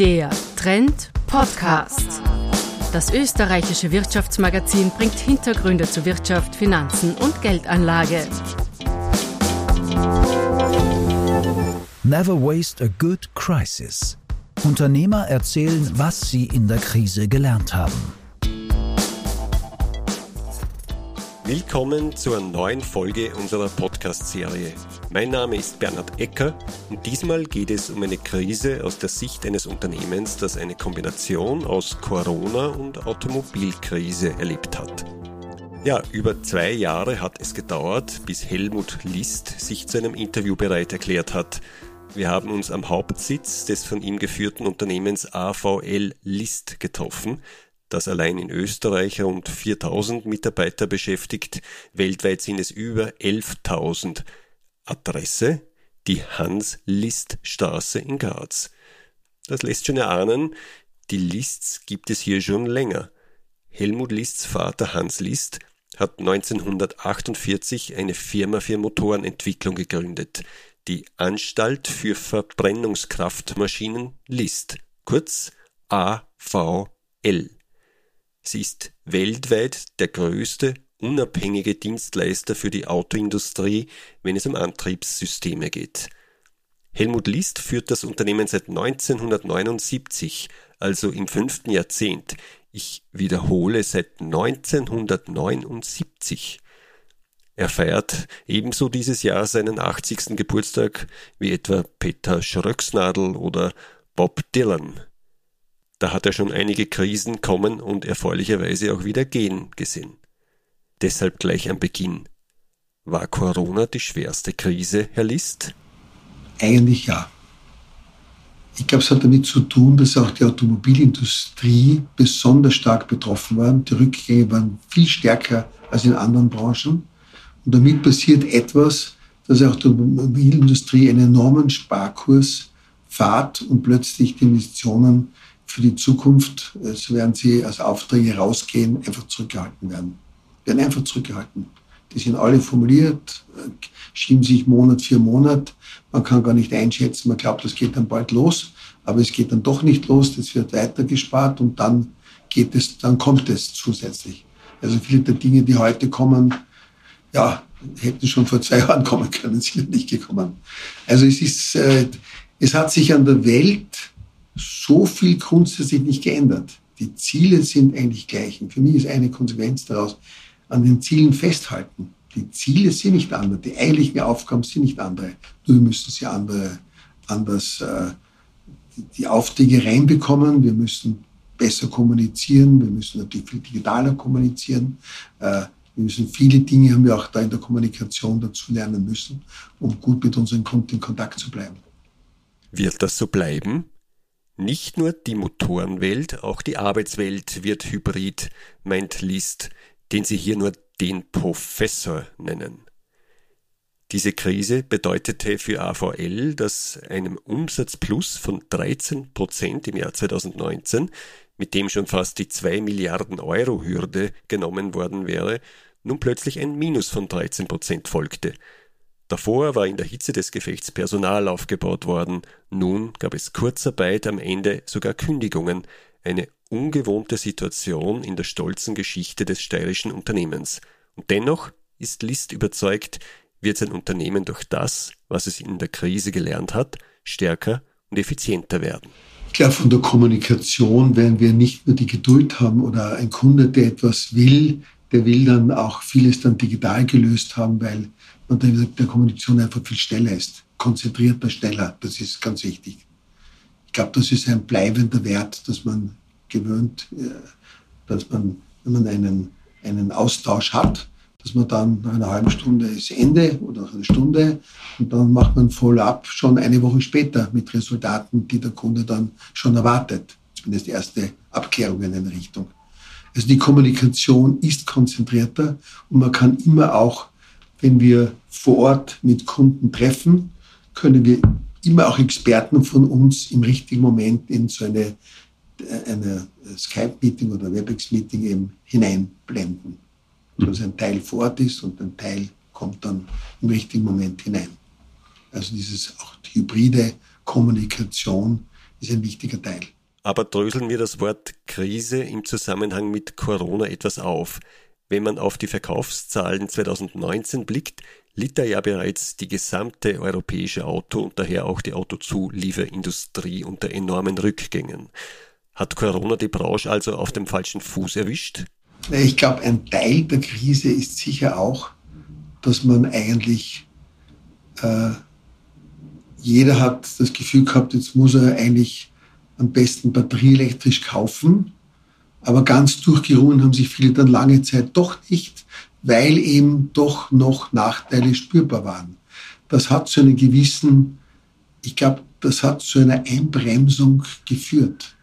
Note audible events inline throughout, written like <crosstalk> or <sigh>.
Der Trend Podcast. Das österreichische Wirtschaftsmagazin bringt Hintergründe zu Wirtschaft, Finanzen und Geldanlage. Never waste a good crisis. Unternehmer erzählen, was sie in der Krise gelernt haben. Willkommen zur neuen Folge unserer Podcast-Serie. Mein Name ist Bernhard Ecker und diesmal geht es um eine Krise aus der Sicht eines Unternehmens, das eine Kombination aus Corona und Automobilkrise erlebt hat. Ja, über zwei Jahre hat es gedauert, bis Helmut List sich zu einem Interview bereit erklärt hat. Wir haben uns am Hauptsitz des von ihm geführten Unternehmens AVL List getroffen, das allein in Österreich rund 4000 Mitarbeiter beschäftigt. Weltweit sind es über 11.000. Adresse die Hans-List-Straße in Graz. Das lässt schon erahnen, die Lists gibt es hier schon länger. Helmut Lists Vater Hans List hat 1948 eine Firma für Motorenentwicklung gegründet, die Anstalt für Verbrennungskraftmaschinen List, kurz AVL. Sie ist weltweit der größte unabhängige Dienstleister für die Autoindustrie, wenn es um Antriebssysteme geht. Helmut List führt das Unternehmen seit 1979, also im fünften Jahrzehnt. Ich wiederhole seit 1979. Er feiert ebenso dieses Jahr seinen 80. Geburtstag wie etwa Peter Schröcksnadel oder Bob Dylan. Da hat er schon einige Krisen kommen und erfreulicherweise auch wieder gehen gesehen. Deshalb gleich am Beginn. War Corona die schwerste Krise, Herr List? Eigentlich ja. Ich glaube, es hat damit zu tun, dass auch die Automobilindustrie besonders stark betroffen war. Die Rückgänge waren viel stärker als in anderen Branchen. Und damit passiert etwas, dass auch die Automobilindustrie einen enormen Sparkurs fahrt und plötzlich die Investitionen für die Zukunft, so werden sie als Aufträge rausgehen, einfach zurückgehalten werden werden einfach zurückgehalten. Die sind alle formuliert, schieben sich Monat für Monat. Man kann gar nicht einschätzen, man glaubt, das geht dann bald los, aber es geht dann doch nicht los, das wird weiter gespart und dann geht es, dann kommt es zusätzlich. Also viele der Dinge, die heute kommen, ja, hätten schon vor zwei Jahren kommen können, <laughs> sind nicht gekommen. Also es ist, äh, es hat sich an der Welt so viel grundsätzlich nicht geändert. Die Ziele sind eigentlich gleich. Und für mich ist eine Konsequenz daraus, an den Zielen festhalten. Die Ziele sind nicht andere, die eigentlichen Aufgaben sind nicht andere. Nur müssen sie andere, anders äh, die Aufträge reinbekommen. Wir müssen besser kommunizieren. Wir müssen natürlich viel digitaler kommunizieren. Äh, wir müssen viele Dinge haben wir auch da in der Kommunikation dazu lernen müssen, um gut mit unseren Kunden in Kontakt zu bleiben. Wird das so bleiben? Nicht nur die Motorenwelt, auch die Arbeitswelt wird hybrid, meint List den sie hier nur den Professor nennen. Diese Krise bedeutete für AVL, dass einem Umsatzplus von 13 Prozent im Jahr 2019, mit dem schon fast die 2 Milliarden Euro Hürde genommen worden wäre, nun plötzlich ein Minus von 13 Prozent folgte. Davor war in der Hitze des Gefechts Personal aufgebaut worden, nun gab es Kurzarbeit, am Ende sogar Kündigungen, eine ungewohnte Situation in der stolzen Geschichte des steirischen Unternehmens. Und dennoch ist List überzeugt, wird sein Unternehmen durch das, was es in der Krise gelernt hat, stärker und effizienter werden. Glaube, von der Kommunikation werden wir nicht nur die Geduld haben oder ein Kunde, der etwas will, der will dann auch vieles dann digital gelöst haben, weil man dann der Kommunikation einfach viel schneller ist. Konzentrierter, schneller. Das ist ganz wichtig. Ich glaube, das ist ein bleibender Wert, dass man gewöhnt, äh, dass man, wenn man einen, einen Austausch hat, dass man dann nach einer halben Stunde ist Ende oder nach einer Stunde und dann macht man Follow-up schon eine Woche später mit Resultaten, die der Kunde dann schon erwartet. Zumindest erste Abkehrungen in Richtung. Also die Kommunikation ist konzentrierter und man kann immer auch, wenn wir vor Ort mit Kunden treffen, können wir immer auch Experten von uns im richtigen Moment in so eine eine Skype-Meeting oder WebEx-Meeting eben hineinblenden. Mhm. Dass ein Teil vor Ort ist und ein Teil kommt dann im richtigen Moment hinein. Also dieses auch die hybride Kommunikation ist ein wichtiger Teil. Aber dröseln wir das Wort Krise im Zusammenhang mit Corona etwas auf. Wenn man auf die Verkaufszahlen 2019 blickt, litt da ja bereits die gesamte europäische Auto und daher auch die Autozulieferindustrie unter enormen Rückgängen. Hat Corona die Branche also auf dem falschen Fuß erwischt? Ich glaube, ein Teil der Krise ist sicher auch, dass man eigentlich, äh, jeder hat das Gefühl gehabt, jetzt muss er eigentlich am besten batterieelektrisch kaufen. Aber ganz durchgerungen haben sich viele dann lange Zeit doch nicht, weil eben doch noch Nachteile spürbar waren. Das hat zu einem gewissen, ich glaube, das hat zu einer Einbremsung geführt.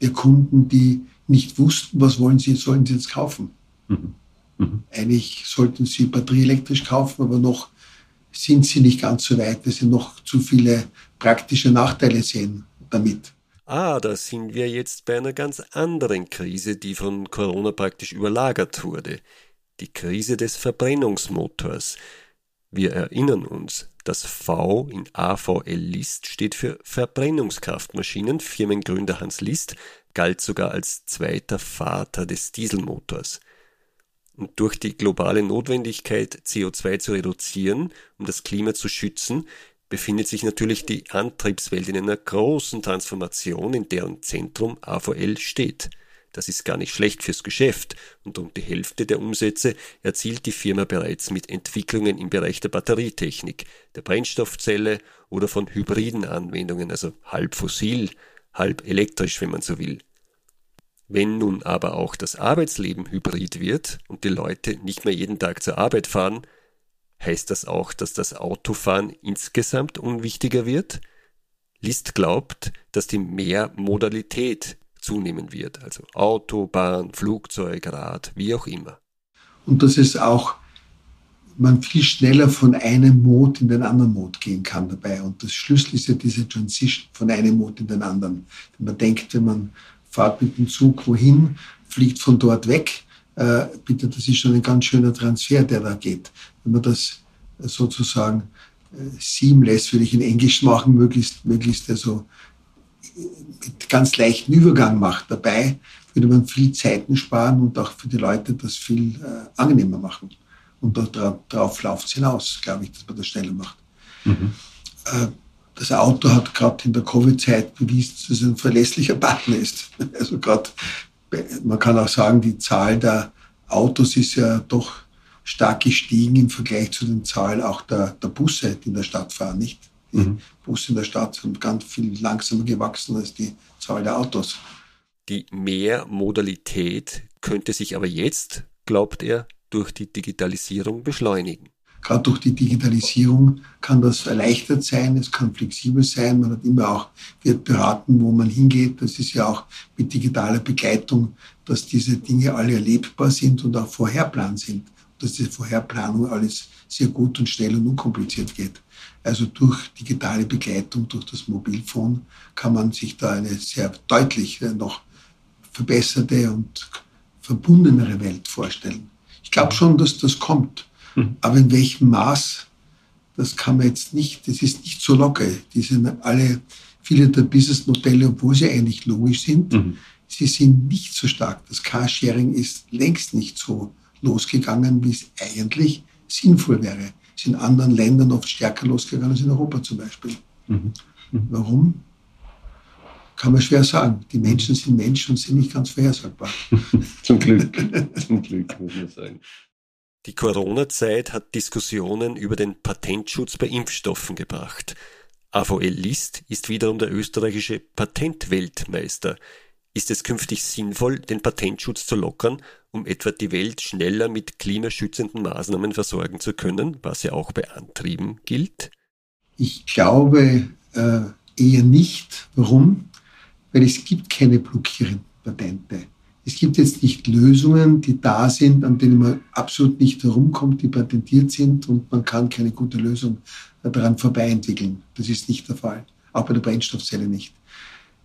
Der Kunden, die nicht wussten, was wollen sie, sollen sie jetzt kaufen. Mhm. Mhm. Eigentlich sollten sie batterieelektrisch kaufen, aber noch sind sie nicht ganz so weit, weil sie noch zu viele praktische Nachteile sehen damit. Ah, da sind wir jetzt bei einer ganz anderen Krise, die von Corona praktisch überlagert wurde. Die Krise des Verbrennungsmotors. Wir erinnern uns, das V in AVL List steht für Verbrennungskraftmaschinen. Firmengründer Hans List galt sogar als zweiter Vater des Dieselmotors. Und durch die globale Notwendigkeit, CO2 zu reduzieren, um das Klima zu schützen, befindet sich natürlich die Antriebswelt in einer großen Transformation, in deren Zentrum AVL steht. Das ist gar nicht schlecht fürs Geschäft und rund die Hälfte der Umsätze erzielt die Firma bereits mit Entwicklungen im Bereich der Batterietechnik, der Brennstoffzelle oder von hybriden Anwendungen, also halb fossil, halb elektrisch, wenn man so will. Wenn nun aber auch das Arbeitsleben hybrid wird und die Leute nicht mehr jeden Tag zur Arbeit fahren, Heißt das auch, dass das Autofahren insgesamt unwichtiger wird? List glaubt, dass die Mehrmodalität zunehmen wird, also Auto, Bahn, Flugzeug, Rad, wie auch immer. Und dass es auch man viel schneller von einem Mode in den anderen Mode gehen kann dabei. Und das Schlüssel ist ja diese Transition von einem Mode in den anderen. Wenn man denkt, wenn man fahrt mit dem Zug wohin, fliegt von dort weg, äh, bitte, das ist schon ein ganz schöner Transfer, der da geht. Wenn man das sozusagen äh, seamless, würde ich in Englisch machen, möglichst, möglichst also äh, mit ganz leichten Übergang macht. Dabei würde man viel Zeiten sparen und auch für die Leute das viel äh, angenehmer machen. Und darauf läuft es hinaus, glaube ich, dass man das schneller macht. Mhm. Äh, das Auto hat gerade in der Covid-Zeit bewiesen, dass es ein verlässlicher Partner ist. <laughs> Also gerade man kann auch sagen, die Zahl der Autos ist ja doch stark gestiegen im Vergleich zu den Zahlen auch der, der Busse, die in der Stadt fahren, nicht? Die mhm. Busse in der Stadt sind ganz viel langsamer gewachsen als die Zahl der Autos. Die Mehrmodalität könnte sich aber jetzt, glaubt er, durch die Digitalisierung beschleunigen. Gerade durch die Digitalisierung kann das erleichtert sein, es kann flexibel sein, man hat immer auch, wird beraten, wo man hingeht. Das ist ja auch mit digitaler Begleitung, dass diese Dinge alle erlebbar sind und auch vorherplan sind. Dass die Vorherplanung alles sehr gut und schnell und unkompliziert geht. Also durch digitale Begleitung, durch das Mobilfon kann man sich da eine sehr deutlich noch verbesserte und verbundenere Welt vorstellen. Ich glaube schon, dass das kommt. Mhm. Aber in welchem Maß, das kann man jetzt nicht, das ist nicht so locker. Die sind alle, viele der Businessmodelle, obwohl sie eigentlich logisch sind, mhm. sie sind nicht so stark. Das Carsharing ist längst nicht so losgegangen, wie es eigentlich sinnvoll wäre. Es ist in anderen Ländern oft stärker losgegangen als in Europa zum Beispiel. Mhm. Mhm. Warum? Kann man schwer sagen. Die Menschen sind Menschen und sind nicht ganz vorhersagbar. <laughs> zum Glück. <laughs> Zum Glück, muss man sagen. Die Corona-Zeit hat Diskussionen über den Patentschutz bei Impfstoffen gebracht. AVL List ist wiederum der österreichische Patentweltmeister. Ist es künftig sinnvoll, den Patentschutz zu lockern, um etwa die Welt schneller mit klimaschützenden Maßnahmen versorgen zu können, was ja auch bei Antrieben gilt? Ich glaube äh, eher nicht. Warum? Weil es gibt keine blockierenden Patente. Es gibt jetzt nicht Lösungen, die da sind, an denen man absolut nicht herumkommt, die patentiert sind und man kann keine gute Lösung daran vorbei entwickeln. Das ist nicht der Fall. Auch bei der Brennstoffzelle nicht.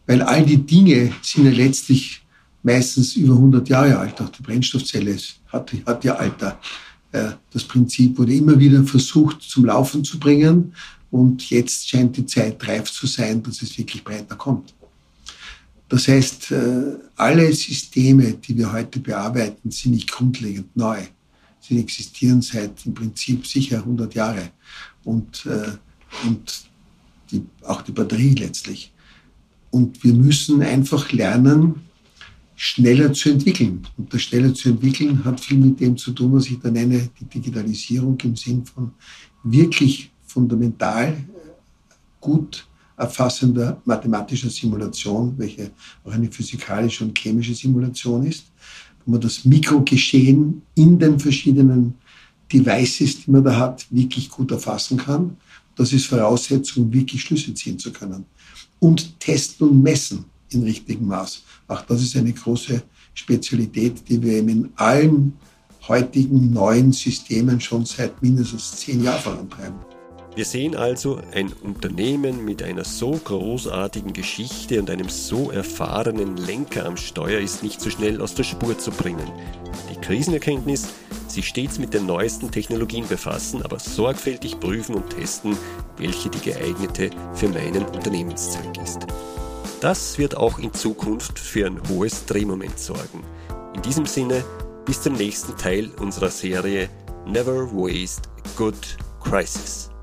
Weil all die Dinge sind ja letztlich meistens über 100 Jahre alt. Auch die Brennstoffzelle hat, hat ja Alter. Das Prinzip wurde immer wieder versucht zum Laufen zu bringen Und jetzt scheint die Zeit reif zu sein, dass es wirklich breiter kommt. Das heißt, äh, alle Systeme, die wir heute bearbeiten, sind nicht grundlegend neu. Sie existieren seit im Prinzip sicher 100 Jahre. Und, äh, und die, auch die Batterie letztlich. Und wir müssen einfach lernen, schneller zu entwickeln. Und das schneller zu entwickeln hat viel mit dem zu tun, was ich da nenne, die Digitalisierung im Sinn von wirklich fundamental gut erfassender mathematischer Simulation, welche auch eine physikalische und chemische Simulation ist, wo man das Mikrogeschehen in den verschiedenen Devices, die man da hat, wirklich gut erfassen kann. Das ist Voraussetzung, wirklich Schlüsse ziehen zu können. Und testen und messen in richtigem Maß. Auch das ist eine große Spezialität, die wir eben in allen heutigen neuen Systemen schon seit mindestens zehn Jahren vorantreiben. Wir sehen also, ein Unternehmen mit einer so großartigen Geschichte und einem so erfahrenen Lenker am Steuer ist nicht so schnell aus der Spur zu bringen. Die Krisenerkenntnis, sich stets mit den neuesten Technologien befassen, aber sorgfältig prüfen und testen, welche die geeignete für meinen Unternehmenszweck ist. Das wird auch in Zukunft für ein hohes Drehmoment sorgen. In diesem Sinne, bis zum nächsten Teil unserer Serie Never Waste Good Crisis.